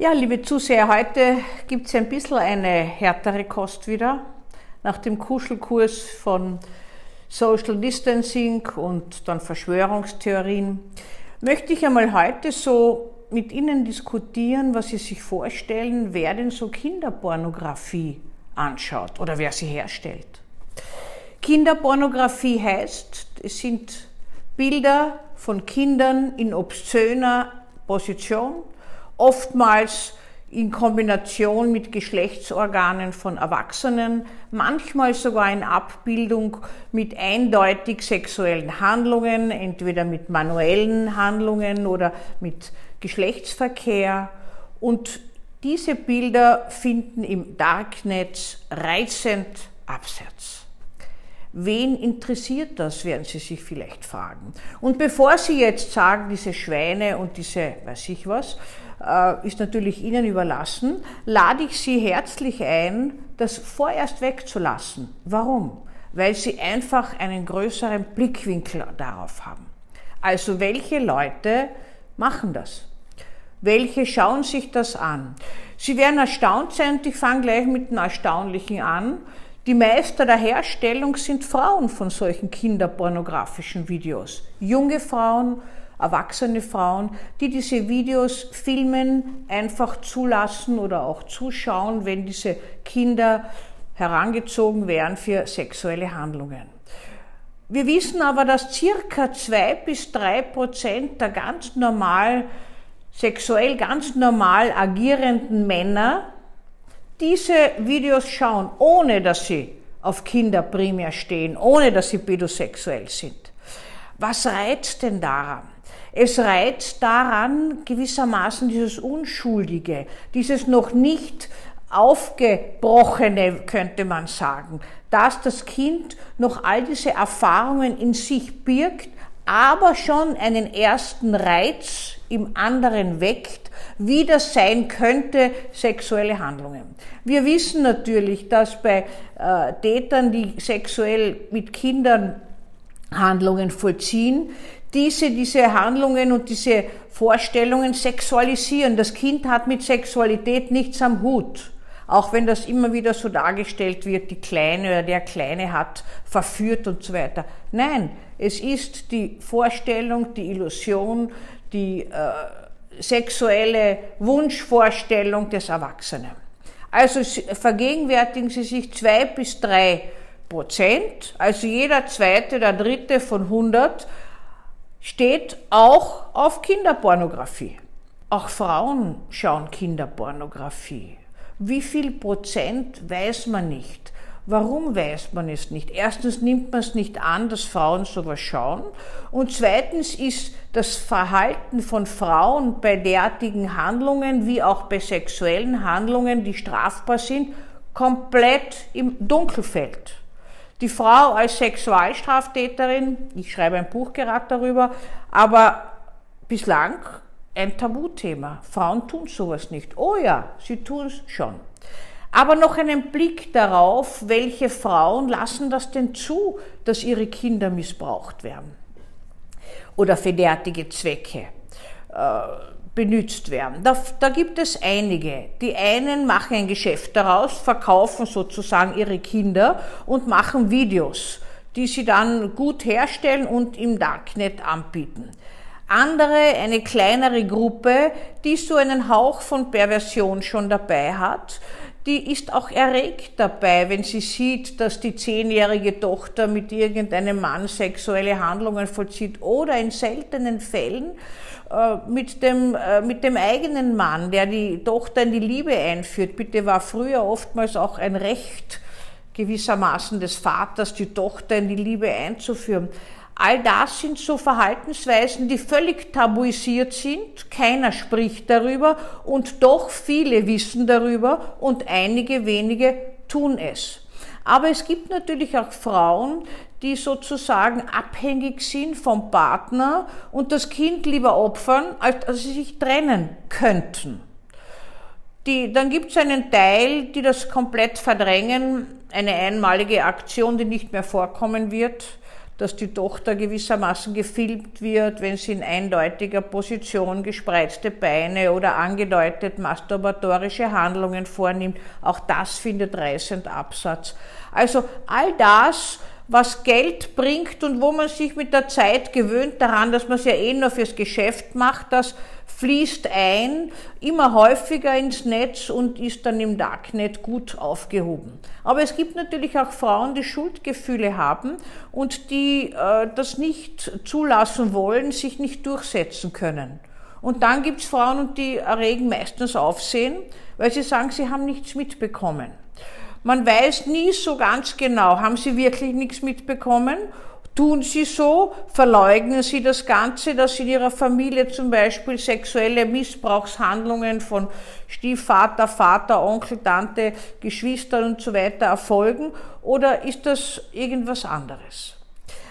Ja, liebe Zuseher, heute gibt es ein bisschen eine härtere Kost wieder. Nach dem Kuschelkurs von Social Distancing und dann Verschwörungstheorien möchte ich einmal heute so mit Ihnen diskutieren, was Sie sich vorstellen, wer denn so Kinderpornografie anschaut oder wer sie herstellt. Kinderpornografie heißt, es sind Bilder von Kindern in obszöner Position, oftmals in Kombination mit Geschlechtsorganen von Erwachsenen, manchmal sogar in Abbildung mit eindeutig sexuellen Handlungen, entweder mit manuellen Handlungen oder mit Geschlechtsverkehr. Und diese Bilder finden im Darknet reizend Absatz. Wen interessiert das, werden Sie sich vielleicht fragen. Und bevor Sie jetzt sagen, diese Schweine und diese, weiß ich was, ist natürlich Ihnen überlassen, lade ich Sie herzlich ein, das vorerst wegzulassen. Warum? Weil Sie einfach einen größeren Blickwinkel darauf haben. Also welche Leute machen das? Welche schauen sich das an? Sie werden erstaunt sein und ich fange gleich mit dem Erstaunlichen an. Die Meister der Herstellung sind Frauen von solchen kinderpornografischen Videos. Junge Frauen, erwachsene Frauen, die diese Videos filmen, einfach zulassen oder auch zuschauen, wenn diese Kinder herangezogen werden für sexuelle Handlungen. Wir wissen aber, dass circa zwei bis drei Prozent der ganz normal, sexuell ganz normal agierenden Männer diese Videos schauen, ohne dass sie auf Kinder primär stehen, ohne dass sie pädosexuell sind. Was reizt denn daran? Es reizt daran gewissermaßen dieses Unschuldige, dieses noch nicht aufgebrochene, könnte man sagen, dass das Kind noch all diese Erfahrungen in sich birgt, aber schon einen ersten Reiz im anderen weckt, wie das sein könnte, sexuelle Handlungen. Wir wissen natürlich, dass bei äh, Tätern, die sexuell mit Kindern Handlungen vollziehen, diese, diese Handlungen und diese Vorstellungen sexualisieren. Das Kind hat mit Sexualität nichts am Hut. Auch wenn das immer wieder so dargestellt wird, die Kleine oder der Kleine hat verführt und so weiter. Nein, es ist die Vorstellung, die Illusion, die äh, sexuelle Wunschvorstellung des Erwachsenen. Also vergegenwärtigen Sie sich zwei bis drei Prozent, also jeder zweite oder dritte von 100 steht auch auf Kinderpornografie. Auch Frauen schauen Kinderpornografie. Wie viel Prozent weiß man nicht. Warum weiß man es nicht? Erstens nimmt man es nicht an, dass Frauen sowas schauen. Und zweitens ist das Verhalten von Frauen bei derartigen Handlungen wie auch bei sexuellen Handlungen, die strafbar sind, komplett im Dunkelfeld. Die Frau als Sexualstraftäterin, ich schreibe ein Buch gerade darüber, aber bislang ein Tabuthema. Frauen tun sowas nicht. Oh ja, sie tun es schon. Aber noch einen Blick darauf, welche Frauen lassen das denn zu, dass ihre Kinder missbraucht werden oder für derartige Zwecke. Äh, benutzt werden. Da, da gibt es einige. Die einen machen ein Geschäft daraus, verkaufen sozusagen ihre Kinder und machen Videos, die sie dann gut herstellen und im Darknet anbieten. Andere, eine kleinere Gruppe, die so einen Hauch von Perversion schon dabei hat, die ist auch erregt dabei, wenn sie sieht, dass die zehnjährige Tochter mit irgendeinem Mann sexuelle Handlungen vollzieht oder in seltenen Fällen äh, mit, dem, äh, mit dem eigenen Mann, der die Tochter in die Liebe einführt. Bitte war früher oftmals auch ein Recht gewissermaßen des Vaters, die Tochter in die Liebe einzuführen. All das sind so Verhaltensweisen, die völlig tabuisiert sind. Keiner spricht darüber und doch viele wissen darüber und einige wenige tun es. Aber es gibt natürlich auch Frauen, die sozusagen abhängig sind vom Partner und das Kind lieber opfern, als dass sie sich trennen könnten. Die, dann gibt es einen Teil, die das komplett verdrängen, eine einmalige Aktion, die nicht mehr vorkommen wird dass die Tochter gewissermaßen gefilmt wird, wenn sie in eindeutiger Position gespreizte Beine oder angedeutet masturbatorische Handlungen vornimmt. Auch das findet reißend Absatz. Also all das, was Geld bringt und wo man sich mit der Zeit gewöhnt daran, dass man es ja eh nur fürs Geschäft macht, das fließt ein, immer häufiger ins Netz und ist dann im Darknet gut aufgehoben. Aber es gibt natürlich auch Frauen, die Schuldgefühle haben und die äh, das nicht zulassen wollen, sich nicht durchsetzen können. Und dann gibt es Frauen, die erregen meistens Aufsehen, weil sie sagen, sie haben nichts mitbekommen. Man weiß nie so ganz genau, haben sie wirklich nichts mitbekommen? Tun sie so, verleugnen sie das Ganze, dass in ihrer Familie zum Beispiel sexuelle Missbrauchshandlungen von Stiefvater, Vater, Onkel, Tante, Geschwistern und so weiter erfolgen? Oder ist das irgendwas anderes?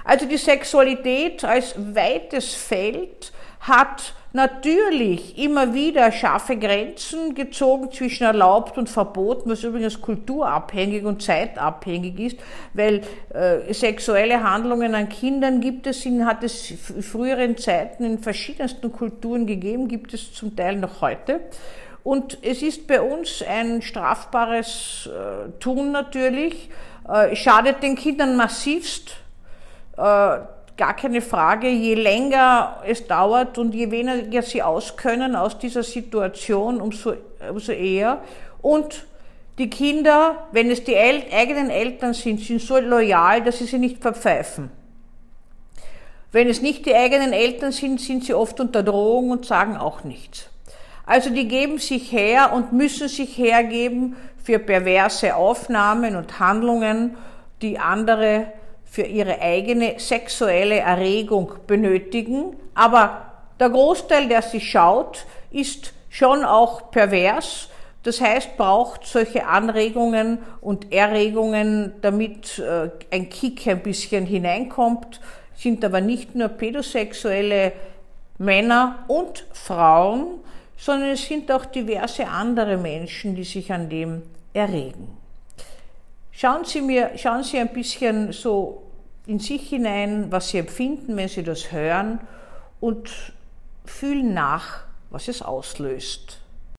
Also die Sexualität als weites Feld hat natürlich immer wieder scharfe Grenzen gezogen zwischen erlaubt und verboten, was übrigens kulturabhängig und zeitabhängig ist, weil äh, sexuelle Handlungen an Kindern gibt es, in, hat es in früheren Zeiten in verschiedensten Kulturen gegeben, gibt es zum Teil noch heute. Und es ist bei uns ein strafbares äh, Tun natürlich, äh, schadet den Kindern massivst. Äh, gar keine Frage, je länger es dauert und je weniger sie auskönnen aus dieser Situation, umso, umso eher. Und die Kinder, wenn es die El eigenen Eltern sind, sind so loyal, dass sie sie nicht verpfeifen. Wenn es nicht die eigenen Eltern sind, sind sie oft unter Drohung und sagen auch nichts. Also die geben sich her und müssen sich hergeben für perverse Aufnahmen und Handlungen, die andere für ihre eigene sexuelle Erregung benötigen. Aber der Großteil, der sie schaut, ist schon auch pervers. Das heißt, braucht solche Anregungen und Erregungen, damit äh, ein Kick ein bisschen hineinkommt, sind aber nicht nur pädosexuelle Männer und Frauen, sondern es sind auch diverse andere Menschen, die sich an dem erregen. Schauen Sie, mir, schauen Sie ein bisschen so in sich hinein, was Sie empfinden, wenn Sie das hören und fühlen nach, was es auslöst.